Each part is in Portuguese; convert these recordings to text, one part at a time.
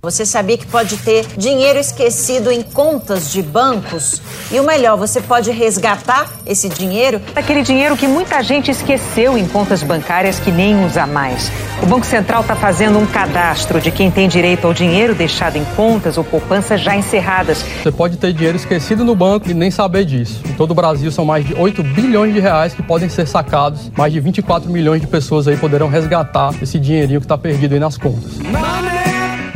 Você sabia que pode ter dinheiro esquecido em contas de bancos? E o melhor, você pode resgatar esse dinheiro? Aquele dinheiro que muita gente esqueceu em contas bancárias que nem usa mais. O Banco Central está fazendo um cadastro de quem tem direito ao dinheiro deixado em contas ou poupanças já encerradas. Você pode ter dinheiro esquecido no banco e nem saber disso. Em todo o Brasil são mais de 8 bilhões de reais que podem ser sacados. Mais de 24 milhões de pessoas aí poderão resgatar esse dinheirinho que está perdido aí nas contas.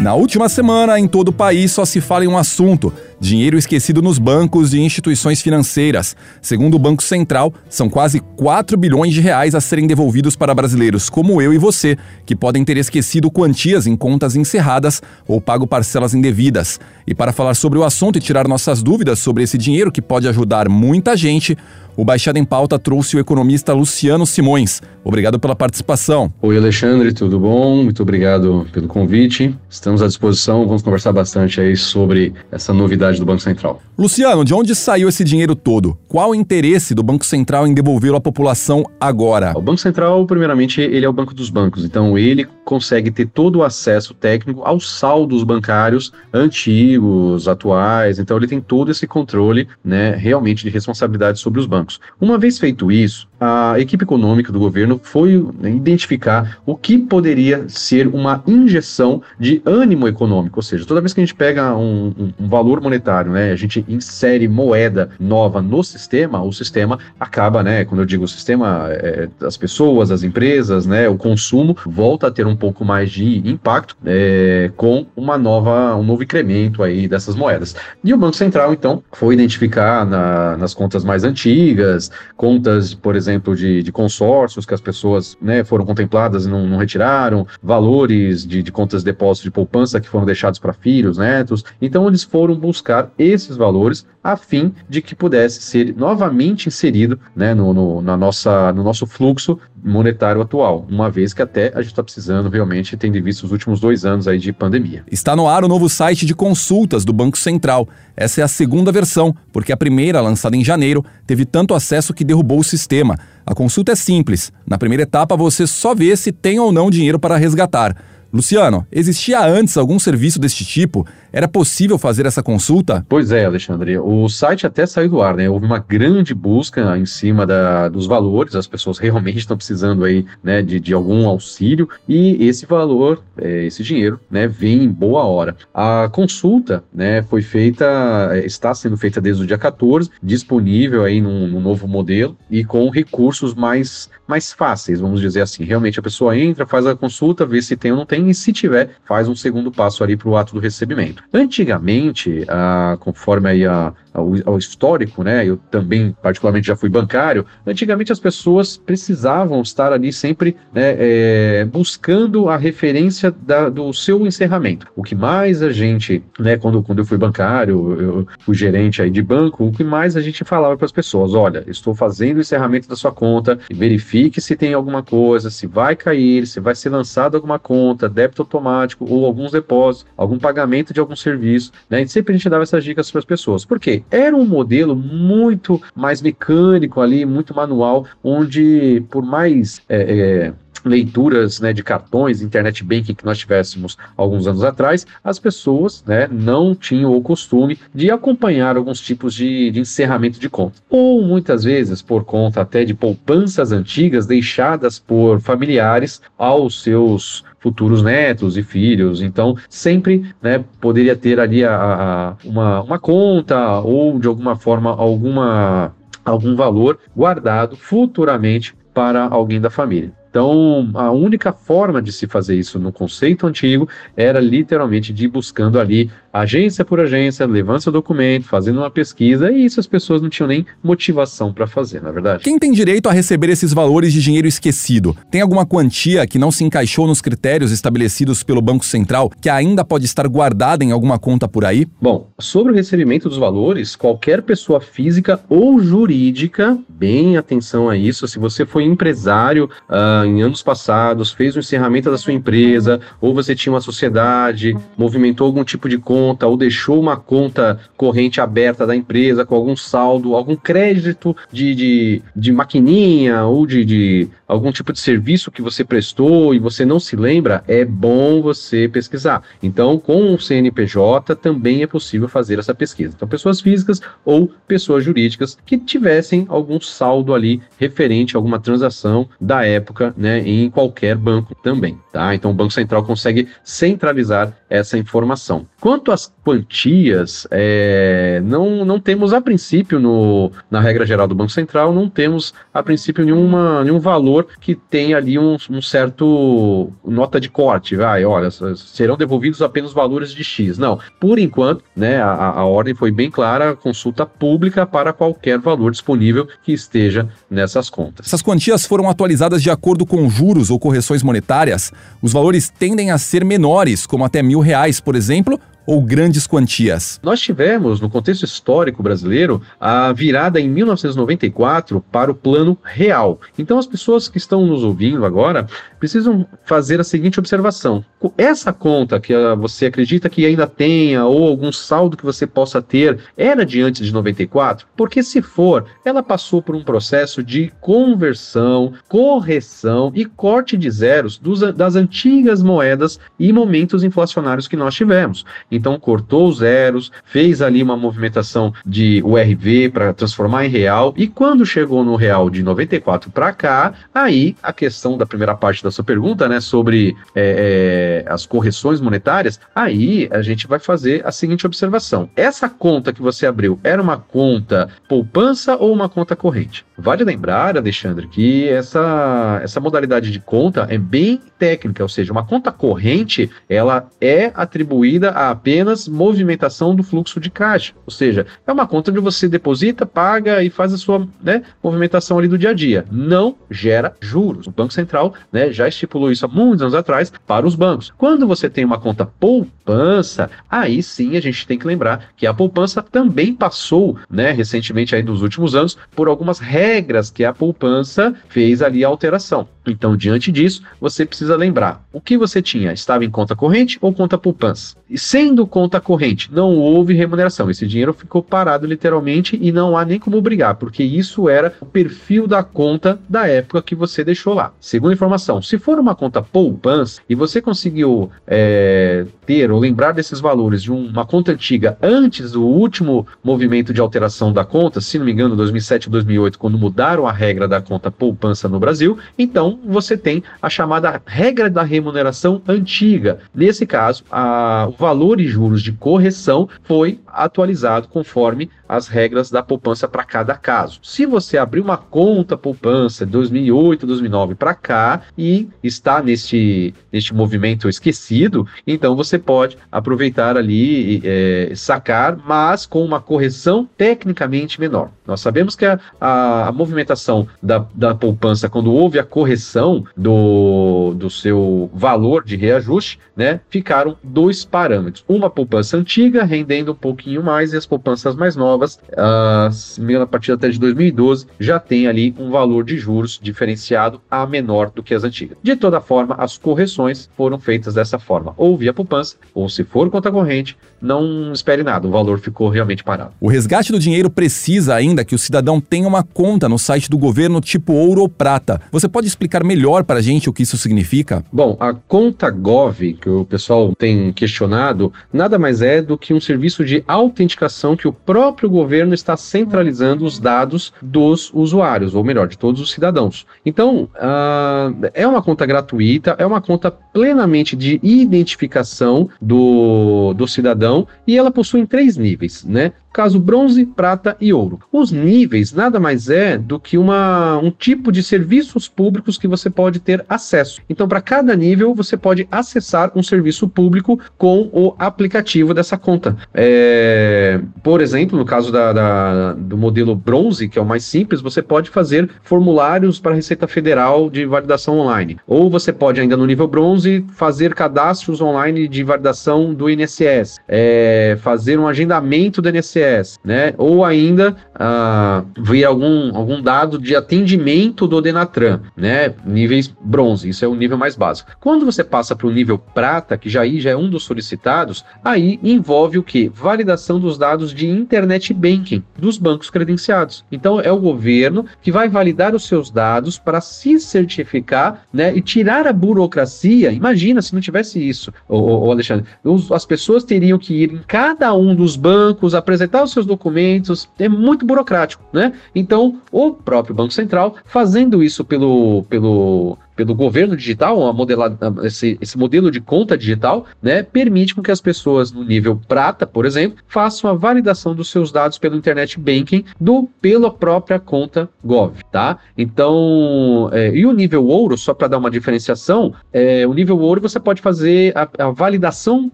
Na última semana, em todo o país só se fala em um assunto: dinheiro esquecido nos bancos e instituições financeiras. Segundo o Banco Central, são quase 4 bilhões de reais a serem devolvidos para brasileiros como eu e você, que podem ter esquecido quantias em contas encerradas ou pago parcelas indevidas. E para falar sobre o assunto e tirar nossas dúvidas sobre esse dinheiro que pode ajudar muita gente, o Baixada em Pauta trouxe o economista Luciano Simões. Obrigado pela participação. Oi, Alexandre, tudo bom? Muito obrigado pelo convite. Estamos à disposição, vamos conversar bastante aí sobre essa novidade do Banco Central. Luciano, de onde saiu esse dinheiro todo? Qual o interesse do Banco Central em devolvê-lo à população agora? O Banco Central, primeiramente, ele é o banco dos bancos, então ele consegue ter todo o acesso técnico aos saldos bancários antigos, atuais, então ele tem todo esse controle, né, realmente de responsabilidade sobre os bancos. Uma vez feito isso, a equipe econômica do governo foi identificar o que poderia ser uma injeção de ânimo econômico, ou seja, toda vez que a gente pega um, um, um valor monetário, né, a gente insere moeda nova no sistema, o sistema acaba, né, quando eu digo o sistema, é, as pessoas, as empresas, né, o consumo volta a ter um pouco mais de impacto é, com uma nova, um novo incremento aí dessas moedas. E o Banco Central, então, foi identificar na, nas contas mais antigas, contas, por exemplo, de, de consórcios que as pessoas né, foram contempladas e não, não retiraram, valores de, de contas de depósito de poupança que foram deixados para filhos, netos. Então, eles foram buscar esses valores a fim de que pudesse ser novamente inserido né, no, no, na nossa, no nosso fluxo monetário atual, uma vez que até a gente está precisando realmente, tendo visto os últimos dois anos aí de pandemia. Está no ar o novo site de consultas do Banco Central. Essa é a segunda versão, porque a primeira, lançada em janeiro, teve tanto acesso que derrubou o sistema. A consulta é simples. Na primeira etapa, você só vê se tem ou não dinheiro para resgatar. Luciano, existia antes algum serviço deste tipo? Era possível fazer essa consulta? Pois é, Alexandre. O site até saiu do ar, né? Houve uma grande busca em cima da, dos valores, as pessoas realmente estão precisando aí, né, de, de algum auxílio, e esse valor, é, esse dinheiro, né, vem em boa hora. A consulta, né, foi feita, é, está sendo feita desde o dia 14, disponível aí num, num novo modelo e com recursos mais, mais fáceis, vamos dizer assim. Realmente a pessoa entra, faz a consulta, vê se tem ou não tem, e se tiver, faz um segundo passo ali para o ato do recebimento. Antigamente, ah, conforme aí a, ao, histórico, né? Eu também, particularmente, já fui bancário. Antigamente, as pessoas precisavam estar ali sempre né, é, buscando a referência da, do seu encerramento. O que mais a gente, né? Quando, quando eu fui bancário, eu fui gerente aí de banco, o que mais a gente falava para as pessoas: olha, estou fazendo o encerramento da sua conta, verifique se tem alguma coisa, se vai cair, se vai ser lançado alguma conta, débito automático ou alguns depósitos, algum pagamento de algum serviço, né? E sempre a gente dava essas dicas para as pessoas. Por quê? Era um modelo muito mais mecânico ali, muito manual, onde por mais é, é, leituras né, de cartões, internet banking que nós tivéssemos alguns anos atrás, as pessoas né, não tinham o costume de acompanhar alguns tipos de, de encerramento de conta. Ou muitas vezes por conta até de poupanças antigas deixadas por familiares aos seus futuros netos e filhos. Então, sempre né, poderia ter ali a, a, uma, uma conta ou, de alguma forma, alguma, algum valor guardado futuramente para alguém da família. Então, a única forma de se fazer isso no conceito antigo era literalmente de ir buscando ali agência por agência, levando seu documento, fazendo uma pesquisa, e isso as pessoas não tinham nem motivação para fazer, na é verdade? Quem tem direito a receber esses valores de dinheiro esquecido? Tem alguma quantia que não se encaixou nos critérios estabelecidos pelo Banco Central que ainda pode estar guardada em alguma conta por aí? Bom, sobre o recebimento dos valores, qualquer pessoa física ou jurídica, bem atenção a isso, se você foi empresário uh, em anos passados, fez o encerramento da sua empresa, ou você tinha uma sociedade, movimentou algum tipo de conta, ou deixou uma conta corrente aberta da empresa com algum saldo, algum crédito de, de, de maquininha ou de, de algum tipo de serviço que você prestou e você não se lembra, é bom você pesquisar. Então, com o CNPJ também é possível fazer essa pesquisa. Então, pessoas físicas ou pessoas jurídicas que tivessem algum saldo ali referente a alguma transação da época, né, em qualquer banco também, tá? Então, o Banco Central consegue centralizar essa informação. Quanto às quantias, é, não, não temos a princípio, no, na regra geral do Banco Central, não temos a princípio nenhuma, nenhum valor que tenha ali um, um certo nota de corte, vai, olha, serão devolvidos apenas valores de X. Não, por enquanto, né, a, a ordem foi bem clara, consulta pública para qualquer valor disponível que esteja nessas contas. Essas quantias foram atualizadas de acordo com juros ou correções monetárias. Os valores tendem a ser menores, como até mil reais, por exemplo, ou grandes quantias? Nós tivemos, no contexto histórico brasileiro, a virada em 1994 para o plano real. Então, as pessoas que estão nos ouvindo agora precisam fazer a seguinte observação: essa conta que uh, você acredita que ainda tenha, ou algum saldo que você possa ter, era de antes de 94? Porque, se for, ela passou por um processo de conversão, correção e corte de zeros dos, das antigas moedas e momentos inflacionários que nós tivemos. Então cortou os zeros, fez ali uma movimentação de URV para transformar em real e quando chegou no real de 94 para cá, aí a questão da primeira parte da sua pergunta, né, sobre é, é, as correções monetárias, aí a gente vai fazer a seguinte observação: essa conta que você abriu era uma conta poupança ou uma conta corrente? Vale lembrar, Alexandre, que essa, essa modalidade de conta é bem técnica, ou seja, uma conta corrente ela é atribuída a apenas movimentação do fluxo de caixa. Ou seja, é uma conta onde você deposita, paga e faz a sua né, movimentação ali do dia a dia. Não gera juros. O Banco Central né, já estipulou isso há muitos anos atrás para os bancos. Quando você tem uma conta poupança, aí sim a gente tem que lembrar que a poupança também passou, né, recentemente aí nos últimos anos, por algumas regras que a poupança fez ali a alteração. Então, diante disso, você precisa lembrar o que você tinha, estava em conta corrente ou conta poupança. E sendo conta corrente, não houve remuneração. Esse dinheiro ficou parado literalmente e não há nem como brigar, porque isso era o perfil da conta da época que você deixou lá. Segunda informação, se for uma conta poupança e você conseguiu é, ter ou lembrar desses valores de uma conta antiga antes do último movimento de alteração da conta, se não me engano, 2007 ou 2008, quando mudaram a regra da conta poupança no Brasil, então você tem a chamada regra da remuneração antiga. Nesse caso, a, o valor e juros de correção foi atualizado conforme as regras da poupança para cada caso. Se você abrir uma conta poupança 2008, 2009 para cá e está neste, neste movimento esquecido, então você pode aproveitar ali é, sacar, mas com uma correção tecnicamente menor. Nós sabemos que a, a, a movimentação da, da poupança, quando houve a correção do, do seu valor de reajuste, né, ficaram dois parâmetros. Uma poupança antiga rendendo um pouquinho mais e as poupanças mais novas, uh, a partir até de 2012, já tem ali um valor de juros diferenciado a menor do que as antigas. De toda forma, as correções foram feitas dessa forma, ou via poupança, ou se for conta corrente, não espere nada, o valor ficou realmente parado. O resgate do dinheiro precisa ainda que o cidadão tenha uma conta no site do governo tipo ouro ou prata. Você pode explicar melhor para a gente o que isso significa? Bom, a conta Gov, que o pessoal tem questionado, nada mais é do que um serviço de autenticação que o próprio governo está centralizando os dados dos usuários, ou melhor, de todos os cidadãos. Então, uh, é uma conta gratuita, é uma conta plenamente de identificação do, do cidadão e ela possui três níveis, né? Caso bronze, prata e ouro. Os níveis nada mais é do que uma, um tipo de serviços públicos que você pode ter acesso. Então, para cada nível, você pode acessar um serviço público com o aplicativo dessa conta. É, por exemplo, no caso da, da, do modelo bronze, que é o mais simples, você pode fazer formulários para a Receita Federal de validação online. Ou você pode, ainda no nível bronze, fazer cadastros online de validação do INSS, é, fazer um agendamento do INSS, né? Ou ainda ah, ver algum, algum dado de atendimento do Denatran, né? Níveis bronze, isso é o nível mais básico. Quando você passa para o nível prata, que já aí já é um dos solicitados, aí envolve o que? Validação dos dados de internet banking dos bancos credenciados. Então é o governo que vai validar os seus dados para se certificar, né? E tirar a burocracia. Imagina se não tivesse isso, o, Alexandre. Os, as pessoas teriam que ir em cada um dos bancos, apresentar os seus documentos. É muito burocrático, né? Então, o próprio Banco Central, fazendo isso pelo, pelo pelo governo digital, a modelada, esse, esse modelo de conta digital, né, permite com que as pessoas no nível prata, por exemplo, façam a validação dos seus dados pelo internet banking do pela própria conta Gov, tá? Então, é, e o nível ouro, só para dar uma diferenciação, é, o nível ouro você pode fazer a, a validação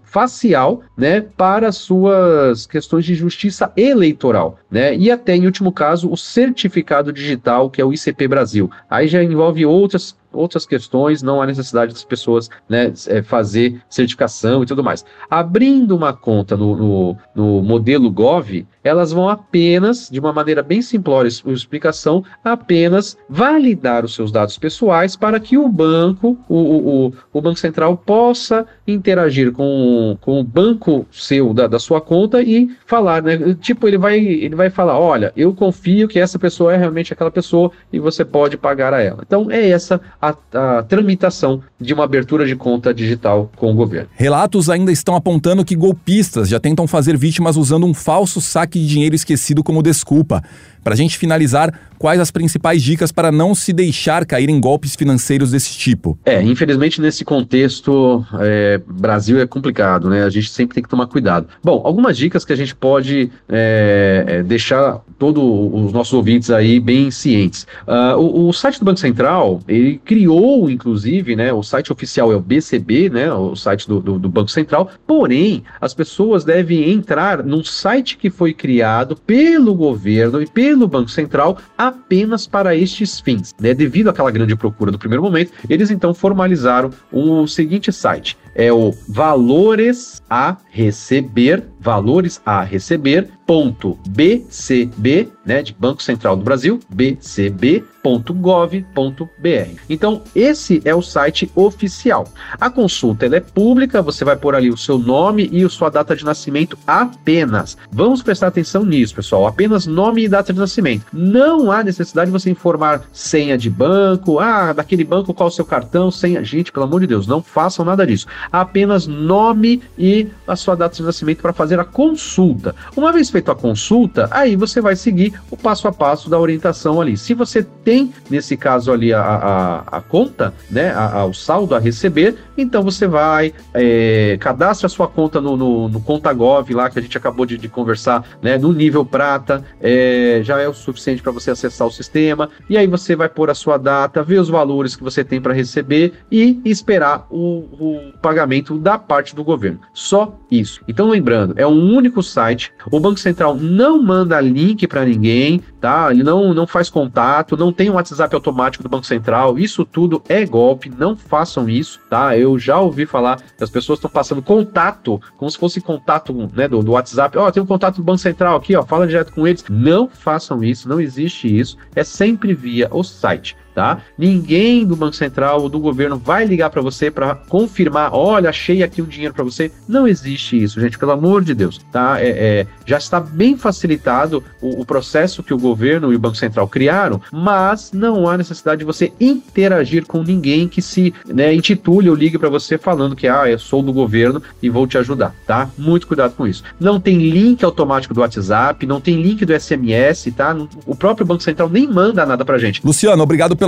facial, né, para suas questões de justiça eleitoral, né? E até em último caso o certificado digital que é o ICP Brasil. Aí já envolve outras outras questões, não há necessidade das pessoas né, é, fazer certificação e tudo mais. Abrindo uma conta no, no, no, modelo Gov, elas vão apenas, de uma maneira bem simplória, explicação, apenas validar os seus dados pessoais para que o banco, o, o, o Banco Central, possa interagir com, com o banco seu, da, da sua conta e falar, né? Tipo, ele vai, ele vai falar: olha, eu confio que essa pessoa é realmente aquela pessoa e você pode pagar a ela. Então, é essa a, a tramitação de uma abertura de conta digital com o governo. Relatos ainda estão apontando que golpistas já tentam fazer vítimas usando um falso saque de dinheiro esquecido como desculpa. Para a gente finalizar, quais as principais dicas para não se deixar cair em golpes financeiros desse tipo? É, infelizmente nesse contexto, é, Brasil é complicado, né? A gente sempre tem que tomar cuidado. Bom, algumas dicas que a gente pode é, é, deixar todos os nossos ouvintes aí bem cientes. Uh, o, o, site do Banco Central, ele criou, inclusive, né? O site oficial é o BCB, né? O site do, do, do Banco Central. Porém, as pessoas devem entrar num site que foi criado pelo governo e pelo no Banco Central apenas para estes fins. Né? Devido àquela grande procura do primeiro momento, eles então formalizaram o seguinte site: é o valores a receber, valores a receber, ponto BCB, né, de Banco Central do Brasil, bcb.gov.br. Então, esse é o site oficial. A consulta ela é pública, você vai pôr ali o seu nome e a sua data de nascimento apenas. Vamos prestar atenção nisso, pessoal, apenas nome e data de nascimento. Não há necessidade de você informar senha de banco, ah, daquele banco qual o seu cartão, senha. Gente, pelo amor de Deus, não façam nada disso apenas nome e a sua data de nascimento para fazer a consulta. Uma vez feita a consulta, aí você vai seguir o passo a passo da orientação ali. Se você tem, nesse caso ali, a, a, a conta, né, a, a, o saldo a receber, então você vai, é, a sua conta no, no, no ContaGov lá, que a gente acabou de, de conversar, né, no nível prata, é, já é o suficiente para você acessar o sistema, e aí você vai pôr a sua data, ver os valores que você tem para receber e esperar o, o pagamento da parte do governo. Só isso. Então, lembrando, é um único site. O Banco Central não manda link para ninguém, tá? Ele não, não faz contato, não tem um WhatsApp automático do Banco Central. Isso tudo é golpe. Não façam isso, tá? Eu já ouvi falar que as pessoas estão passando contato, como se fosse contato né, do, do WhatsApp. Ó, oh, tem um contato do Banco Central aqui, ó, fala direto com eles. Não façam isso, não existe isso. É sempre via o site tá? Ninguém do Banco Central ou do governo vai ligar para você para confirmar, olha, achei aqui um dinheiro para você. Não existe isso, gente, pelo amor de Deus, tá? É, é já está bem facilitado o, o, processo que o governo e o Banco Central criaram, mas não há necessidade de você interagir com ninguém que se né, intitule ou ligue para você falando que ah, eu sou do governo e vou te ajudar, tá? Muito cuidado com isso. Não tem link automático do WhatsApp, não tem link do SMS, tá? O próprio Banco Central nem manda nada pra gente. Luciano, obrigado pela